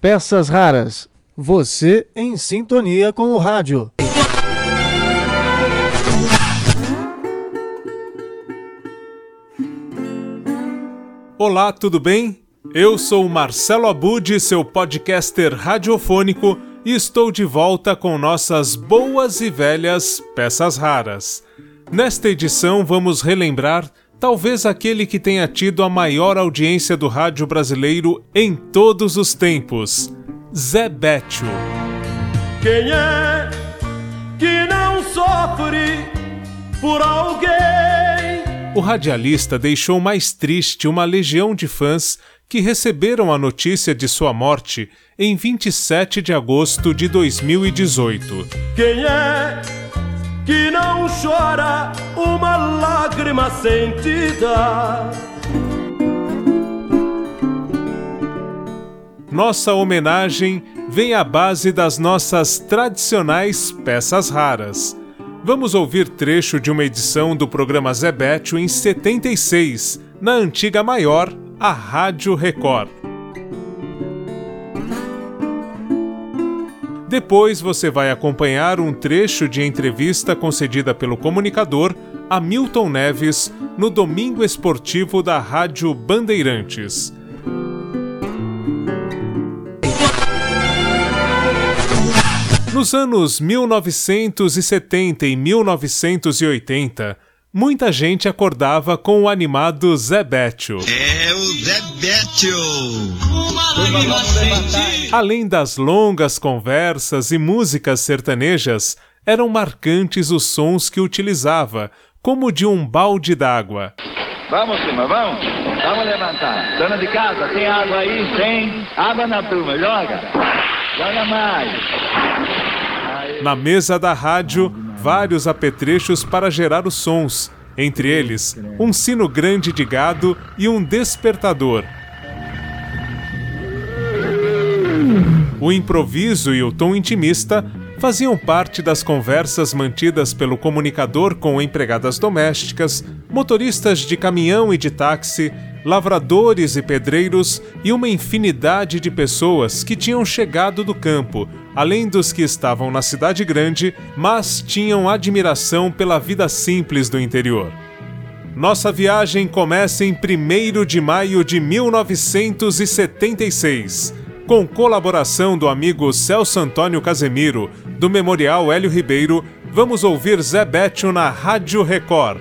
Peças raras. Você em sintonia com o rádio. Olá, tudo bem? Eu sou Marcelo Abud, seu podcaster radiofônico, e estou de volta com nossas boas e velhas peças raras. Nesta edição, vamos relembrar talvez aquele que tenha tido a maior audiência do rádio brasileiro em todos os tempos, Zé Bétio. Quem é que não sofre por alguém? O radialista deixou mais triste uma legião de fãs que receberam a notícia de sua morte em 27 de agosto de 2018. Quem é que não chora uma lágrima sentida. Nossa homenagem vem à base das nossas tradicionais peças raras. Vamos ouvir trecho de uma edição do programa Zebetio em 76, na antiga maior, a Rádio Record. Depois você vai acompanhar um trecho de entrevista concedida pelo comunicador Hamilton Neves no Domingo Esportivo da Rádio Bandeirantes. Nos anos 1970 e 1980, muita gente acordava com o animado Zé Bétio. É o Zé Bétio! Além das longas conversas e músicas sertanejas, eram marcantes os sons que utilizava, como de um balde d'água. Vamos, turma, vamos. Vamos levantar. Dona de casa, tem água aí? Tem. Água na turma, joga. Joga mais. Na mesa da rádio, vários apetrechos para gerar os sons, entre eles um sino grande de gado e um despertador. O improviso e o tom intimista faziam parte das conversas mantidas pelo comunicador com empregadas domésticas, motoristas de caminhão e de táxi, lavradores e pedreiros e uma infinidade de pessoas que tinham chegado do campo, além dos que estavam na cidade grande, mas tinham admiração pela vida simples do interior. Nossa viagem começa em 1 de maio de 1976, com colaboração do amigo Celso Antônio Casemiro, do Memorial Hélio Ribeiro, vamos ouvir Zé Bétio na Rádio Record.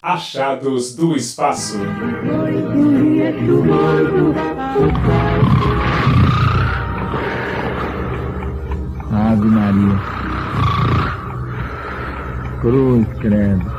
Achados do Espaço. Ave Maria. Cruz, credo.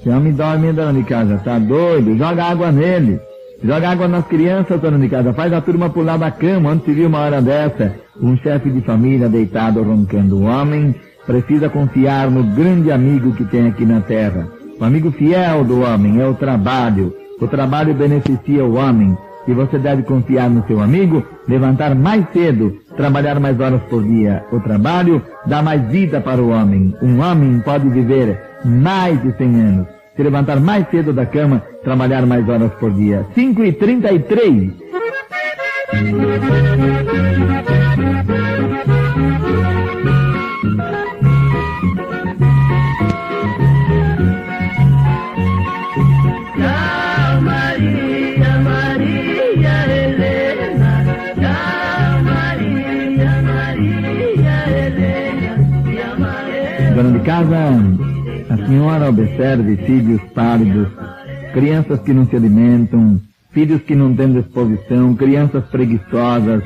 Esse homem dorme, dona de casa, tá doido? Joga água nele. Joga água nas crianças, dona de casa. Faz a turma pular da cama. Onde se viu uma hora dessa? Um chefe de família deitado roncando. O homem precisa confiar no grande amigo que tem aqui na terra. O amigo fiel do homem é o trabalho. O trabalho beneficia o homem. E você deve confiar no seu amigo, levantar mais cedo, trabalhar mais horas por dia. O trabalho dá mais vida para o homem. Um homem pode viver mais de 100 anos. Se levantar mais cedo da cama, trabalhar mais horas por dia. 5 e 33. Dona casa, a senhora observe filhos pálidos, crianças que não se alimentam, filhos que não têm disposição, crianças preguiçosas,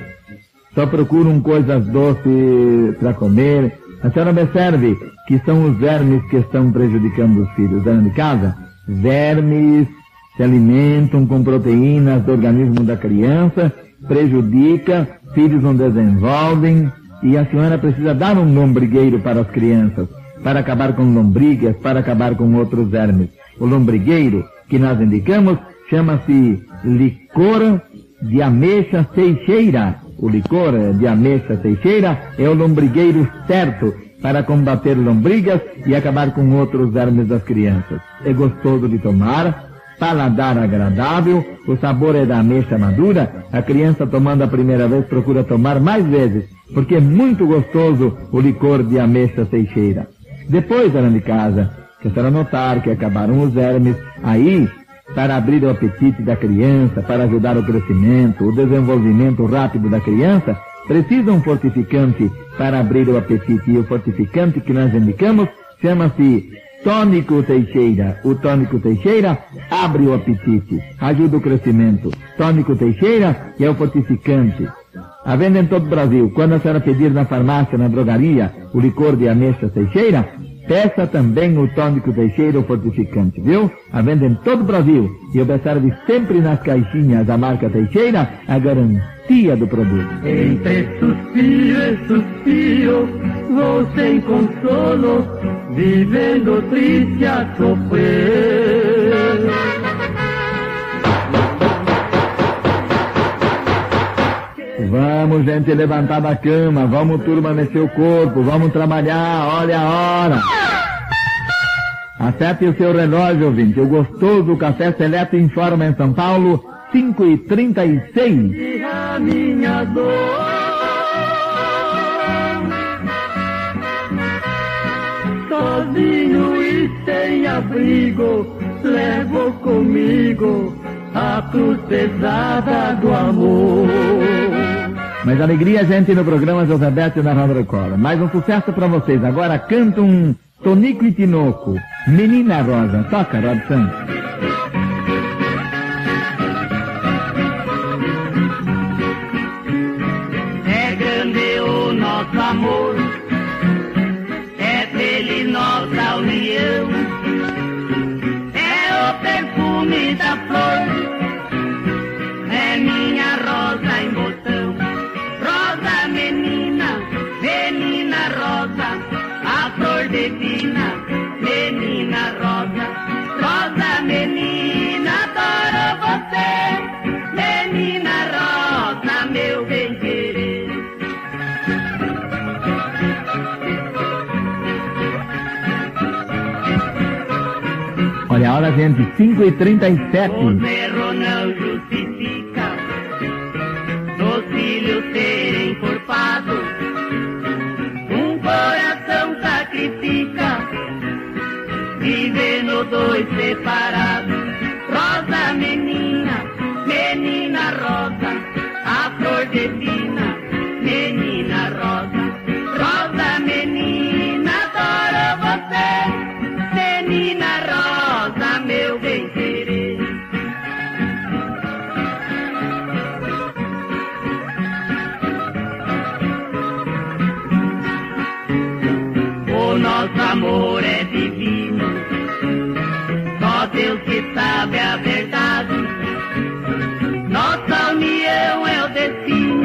só procuram coisas doces para comer. A senhora observe que são os vermes que estão prejudicando os filhos. Dona de casa, vermes se alimentam com proteínas do organismo da criança, prejudica, filhos não desenvolvem, e a senhora precisa dar um lombrigueiro para as crianças, para acabar com lombrigas, para acabar com outros vermes. O lombrigueiro que nós indicamos chama-se licor de ameixa seixeira. O licor de ameixa seixeira é o lombrigueiro certo para combater lombrigas e acabar com outros vermes das crianças. É gostoso de tomar, paladar agradável, o sabor é da ameixa madura, a criança tomando a primeira vez procura tomar mais vezes, porque é muito gostoso o licor de ameixa teixeira. Depois, dona de casa, que a senhora notar que acabaram os vermes, aí, para abrir o apetite da criança, para ajudar o crescimento, o desenvolvimento rápido da criança, precisa um fortificante para abrir o apetite. E o fortificante que nós indicamos chama-se Tônico Teixeira. O tônico Teixeira abre o apetite, ajuda o crescimento. Tônico Teixeira é o fortificante. A venda em todo o Brasil. Quando a senhora pedir na farmácia, na drogaria, o licor de ameixa Teixeira, peça também o tônico Teixeira, fortificante, viu? A venda em todo o Brasil. E observe sempre nas caixinhas da marca Teixeira a garantia do produto. Entre suspiro e suspiro, vou sem consolo, vivendo triste a sofrer. Vamos, gente, levantar da cama, vamos turma mexer o corpo, vamos trabalhar, olha a hora. Acerte o seu relógio, ouvinte. O gostoso café seleto informa em São Paulo, 5 e 36 E a minha dor. Sozinho e sem abrigo, levo comigo a cruz pesada do amor. Mas alegria, gente, no programa José Beto na Rádio Record. Mais um sucesso pra vocês. Agora canta um Tonico e Tinoco. Menina Rosa. Toca. É Olha a hora, gente. 5 e 37 O erro não justifica dos filhos serem encorpados. Um coração sacrifica, vivendo dois separados. Rosa menina nosso amor é divino, só Deus que sabe a verdade. Nossa união é o destino,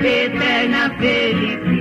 eterna felicidade.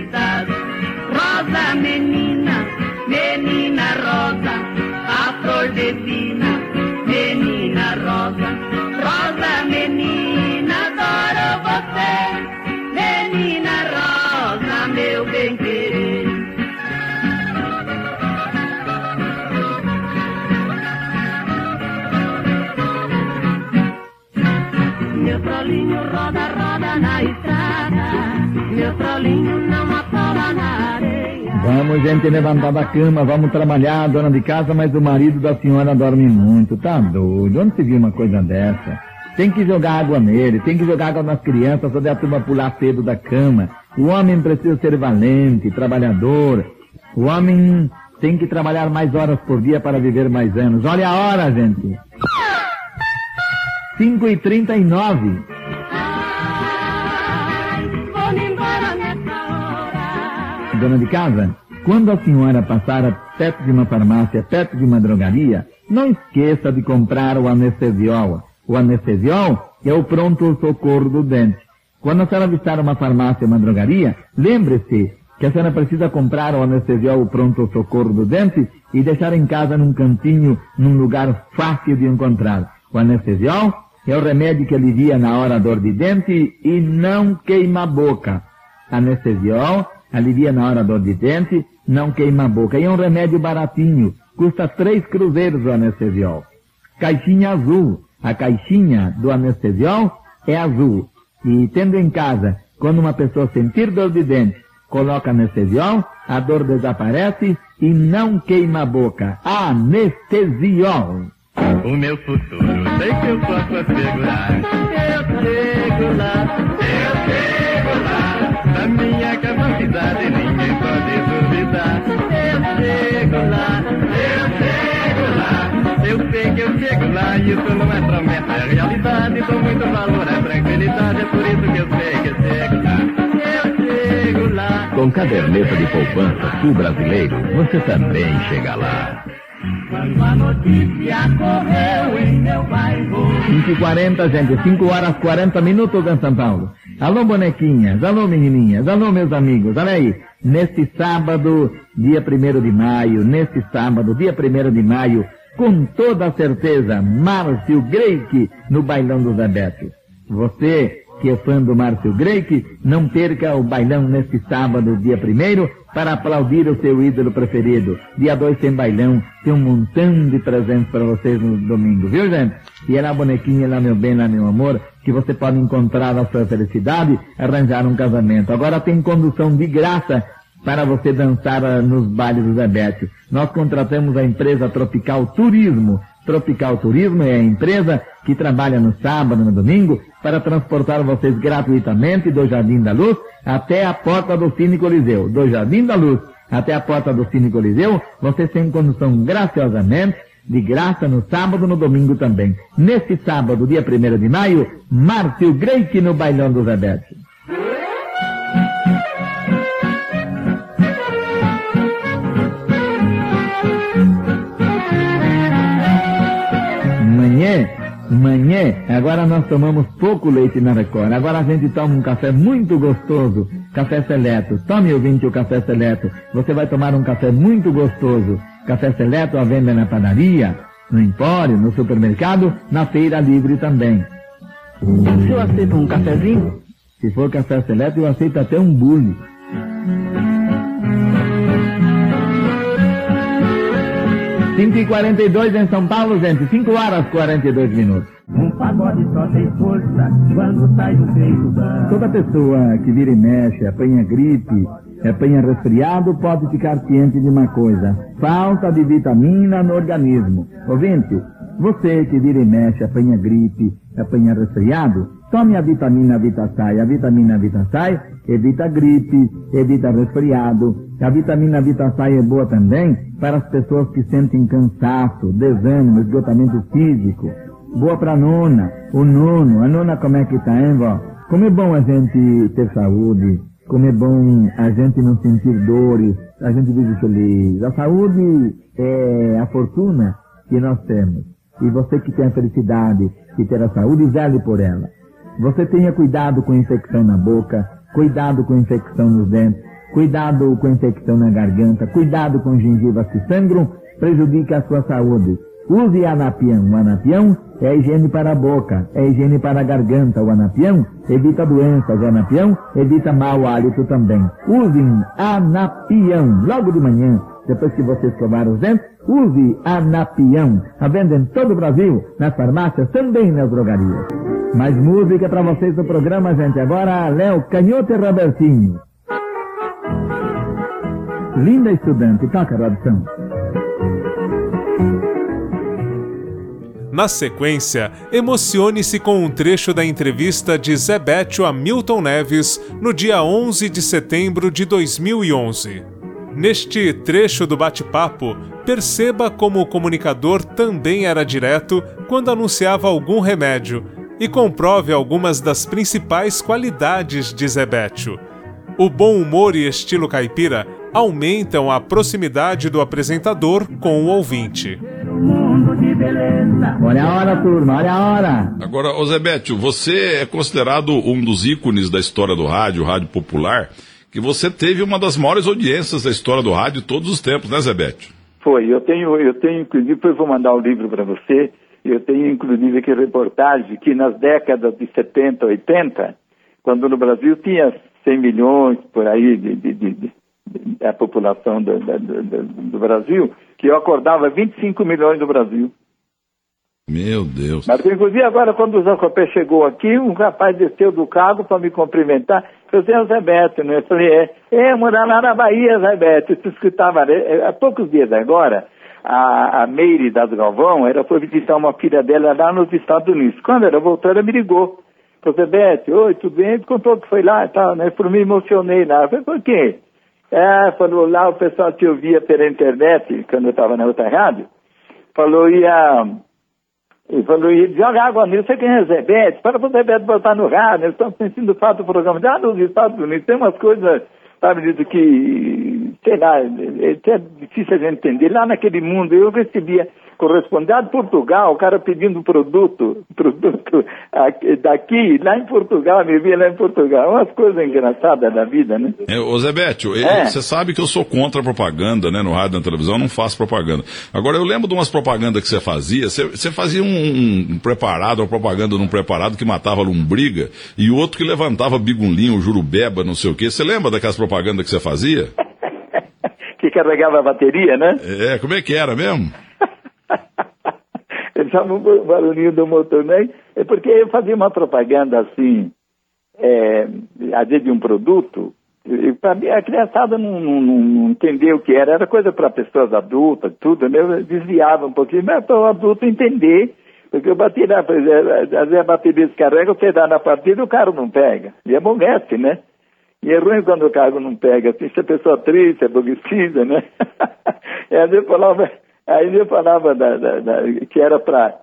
Vamos, gente, levantar da cama, vamos trabalhar, dona de casa, mas o marido da senhora dorme muito, tá doido? Onde se viu uma coisa dessa? Tem que jogar água nele, tem que jogar água nas crianças, fazer a turma pular cedo da cama. O homem precisa ser valente, trabalhador. O homem tem que trabalhar mais horas por dia para viver mais anos. Olha a hora, gente. 5 e 39 Dona de casa, quando a senhora passar perto de uma farmácia, perto de uma drogaria, não esqueça de comprar o anestesiol. O anestesiol é o pronto socorro do dente. Quando a senhora visitar uma farmácia, uma drogaria, lembre-se que a senhora precisa comprar o anestesiol o pronto socorro do dente e deixar em casa num cantinho, num lugar fácil de encontrar. O anestesiol é o remédio que alivia na hora a dor de dente e não queima a boca. Anestesiol alivia na hora do dor de dente, não queima a boca. E é um remédio baratinho, custa três cruzeiros o anestesiol. Caixinha azul, a caixinha do anestesiol é azul. E tendo em casa, quando uma pessoa sentir dor de dente, coloca anestesiol, a dor desaparece e não queima a boca. Anestesiol. O meu futuro, sei que eu posso assegurar. Eu chego lá, eu chego lá. Na minha ninguém pode duvidar. Eu chego lá, eu chego lá. Eu sei que eu chego lá isso não é promessa, é realidade. Dou muito valor à tranquilidade, é por isso que eu sei que eu chego lá. Eu chego lá. Com caderneta de poupança Sul Brasileiro, você também chega lá. Quando a notícia correu em meu bairro. 5 e 40 gente. 5 horas 40 minutos em São Paulo. Alô, bonequinhas. Alô, menininhas. Alô, meus amigos. Olha aí. Neste sábado, dia 1 de maio, neste sábado, dia 1 de maio, com toda certeza, Márcio Greik no Bailão do Zé Beto. Você que é fã do Márcio Greik, não perca o bailão neste sábado, dia 1 para aplaudir o seu ídolo preferido. Dia 2 tem bailão, tem um montão de presentes para vocês no domingo, viu gente? E é lá bonequinha, lá meu bem, lá meu amor, que você pode encontrar a sua felicidade, arranjar um casamento. Agora tem condução de graça para você dançar ah, nos bailes do Zebete. Nós contratamos a empresa Tropical Turismo. Tropical Turismo é a empresa que trabalha no sábado e no domingo para transportar vocês gratuitamente do Jardim da Luz até a porta do Cine Coliseu. Do Jardim da Luz até a porta do Cine Coliseu, vocês têm condução graciosamente, de graça no sábado no domingo também. Neste sábado, dia 1 de maio, Márcio Greik no Bailão do Zebete. Manhã, manhã, agora nós tomamos pouco leite na Record. Agora a gente toma um café muito gostoso, café seleto. Tome ouvinte o café seleto. Você vai tomar um café muito gostoso. Café seleto à venda na padaria, no empório, no supermercado, na feira livre também. O senhor aceita um cafezinho? Se for café seleto, eu aceito até um bule. Cinco e quarenta em São Paulo, gente. Cinco horas e 42 minutos. Um pagode só tem força quando sai do peito da. Toda pessoa que vira e mexe, apanha gripe, apanha resfriado, pode ficar ciente de uma coisa. Falta de vitamina no organismo. Ouvinte, você que vira e mexe, apanha gripe, apanha resfriado, tome a vitamina Vitasai. A vitamina Vitasai evita gripe, evita resfriado. A vitamina Vitasai é boa também para as pessoas que sentem cansaço, desânimo, esgotamento físico. Boa para a nona, o nono. A nona como é que tá, hein, vó? Como é bom a gente ter saúde, como é bom a gente não sentir dores, a gente vive feliz. A saúde é a fortuna que nós temos. E você que tem a felicidade de ter a saúde, zele por ela. Você tenha cuidado com infecção na boca, cuidado com infecção nos dentes, cuidado com infecção na garganta, cuidado com gengivas que sangram, prejudica a sua saúde. Use anapião. O anapião é a higiene para a boca, é a higiene para a garganta. O anapião evita doenças, o anapião evita mau hálito também. Usem anapião. Logo de manhã, depois que você escovar os dentes, use anapião. A venda em todo o Brasil, nas farmácias, também nas drogarias. Mais música para vocês no programa, gente. Agora, Léo Canhoto e Robertinho. Linda estudante, toca, Robson. Na sequência, emocione-se com um trecho da entrevista de Zé Bétio a Milton Neves no dia 11 de setembro de 2011. Neste trecho do bate-papo, perceba como o comunicador também era direto quando anunciava algum remédio e comprove algumas das principais qualidades de Zé Bétio. O bom humor e estilo caipira aumentam a proximidade do apresentador com o ouvinte. Olha a hora, turma, olha a hora. Agora, ô Zebetio, você é considerado um dos ícones da história do rádio, rádio popular, que você teve uma das maiores audiências da história do rádio de todos os tempos, né, Zebetio? Foi, eu tenho, eu tenho, inclusive, depois vou mandar o livro para você, eu tenho, inclusive, aqui reportagem que nas décadas de 70, 80, quando no Brasil tinha 100 milhões por aí de, de, de, de a população do, do, do, do, Brasil, que eu acordava 25 milhões do Brasil. Meu Deus. Mas, inclusive, agora, quando o Zacopé chegou aqui, um rapaz desceu do carro para me cumprimentar. Eu falei, é o Zé Beto, né? Eu falei, é, é, morar lá na Bahia, Zé Beto. Eu escutava, é, há poucos dias agora, a, a Meire das Galvão, ela foi visitar uma filha dela lá nos Estados Unidos. Quando ela voltou, ela me ligou. Falei, Beto, oi, tudo bem? Ele contou que foi lá e tal, né? Por mim, emocionei lá. Eu falei, por quê? É, falou lá, o pessoal te ouvia pela internet, quando eu estava na outra rádio, falou, ia ele falou, e joga água nisso, você quem é Zebete? Para o Zebete botar no rádio, eles estão sentindo falta do programa. Ah, nos Estados Unidos tem umas coisas, sabe, dito que, sei lá, é, é difícil a gente entender. Lá naquele mundo, eu recebia correspondente de Portugal, o cara pedindo produto, produto daqui, lá em Portugal, me via lá em Portugal. Umas coisas engraçadas da vida, né? É, ô Zé Bétio, é. você sabe que eu sou contra a propaganda, né? No rádio e na televisão, eu não faço propaganda. Agora, eu lembro de umas propagandas que você fazia, você fazia um, um, preparado, uma propaganda num preparado que matava lombriga, e outro que levantava bigunlinho, jurubeba, não sei o quê. Você lembra daquelas propagandas que você fazia? que carregava a bateria, né? É, como é que era mesmo? Chama o barulhinho do motor, né? É porque eu fazia uma propaganda assim, é, às vezes de um produto, para a criançada não, não, não, entendeu o que era, era coisa para pessoas adultas, tudo, né? Eu desviava um pouquinho, mas para o adulto entender, porque eu bati lá, às vezes a bateria descarrega, você dá na partida o carro não pega. E é amolece, né? E é ruim quando o carro não pega, assim, se a pessoa triste, aborrecida, né? e às vezes falava, Aí eu falava da, da, da, que era para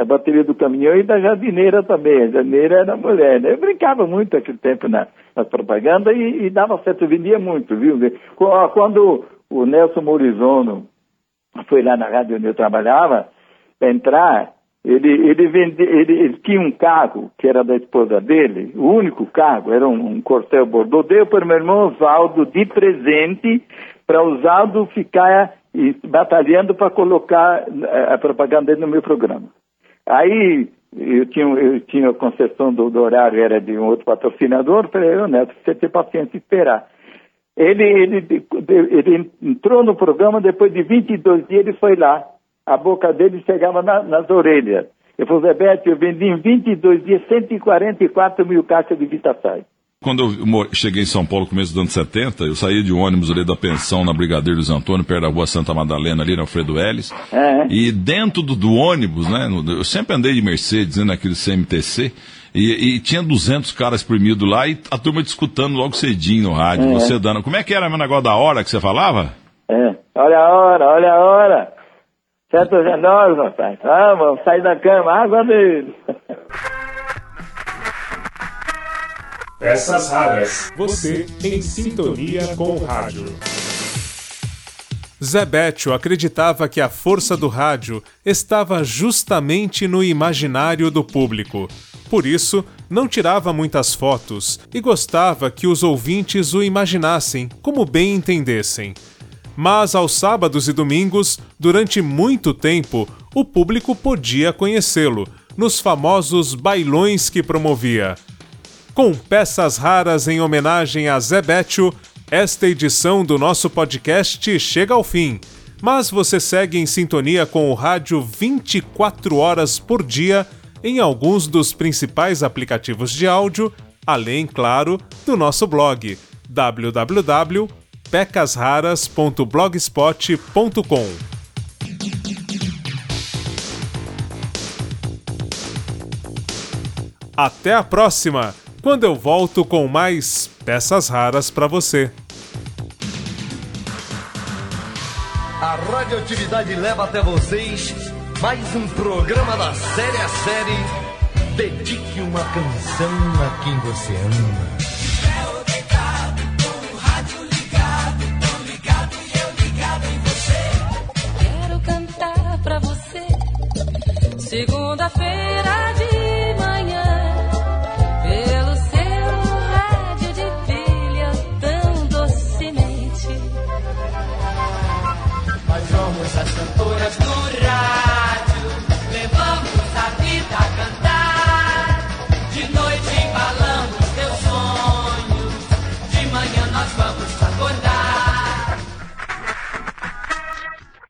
a bateria do caminhão e da jardineira também. A jardineira era mulher. Né? Eu brincava muito aquele tempo na, na propaganda e, e, dava certo, vendia muito, viu? Quando o Nelson Morizono foi lá na rádio onde eu trabalhava, entrar, ele, ele, vende, ele, ele, tinha um carro que era da esposa dele, o único carro, era um, um Corcel Bordeaux, deu para o meu irmão Oswaldo de presente para Oswaldo ficar e batalhando para colocar eh, a propaganda no meu programa. Aí eu tinha, eu tinha a concessão do, do horário, era de um outro patrocinador, falei, eu, Neto, você tem paciência esperar. Ele, ele, ele entrou no programa, depois de 22 dias ele foi lá. A boca dele chegava na, nas orelhas. Eu falei, Beto, eu vendi em 22 dias 144 mil caixas de Vitaçai. Quando eu cheguei em São Paulo no começo dos anos 70, eu saí de ônibus ali da pensão na Brigadeiro dos Antônio, perto da rua Santa Madalena, ali na Alfredo Ellis. É. E dentro do, do, ônibus, né? Eu sempre andei de Mercedes, né, naquele CMTC. E, e, tinha 200 caras exprimidos lá e a turma discutando logo cedinho no rádio, é. você dando. Como é que era o negócio da hora que você falava? É. Olha a hora, olha a hora. Certo, é nós, rapaz. Vamos, sair da cama, água dele. Peças raras. Você em sintonia com o rádio. Zebetio acreditava que a força do rádio estava justamente no imaginário do público. Por isso, não tirava muitas fotos e gostava que os ouvintes o imaginassem como bem entendessem. Mas aos sábados e domingos, durante muito tempo, o público podia conhecê-lo nos famosos bailões que promovia. Com peças raras em homenagem a Zebetio, esta edição do nosso podcast chega ao fim. Mas você segue em sintonia com o rádio 24 horas por dia em alguns dos principais aplicativos de áudio, além, claro, do nosso blog www.pecasraras.blogspot.com. Até a próxima! Quando eu volto com mais peças raras para você. A radioatividade leva até vocês mais um programa da série a série. Dedique uma canção a quem você ama. Quero cantar pra você. Segunda-feira cantoras no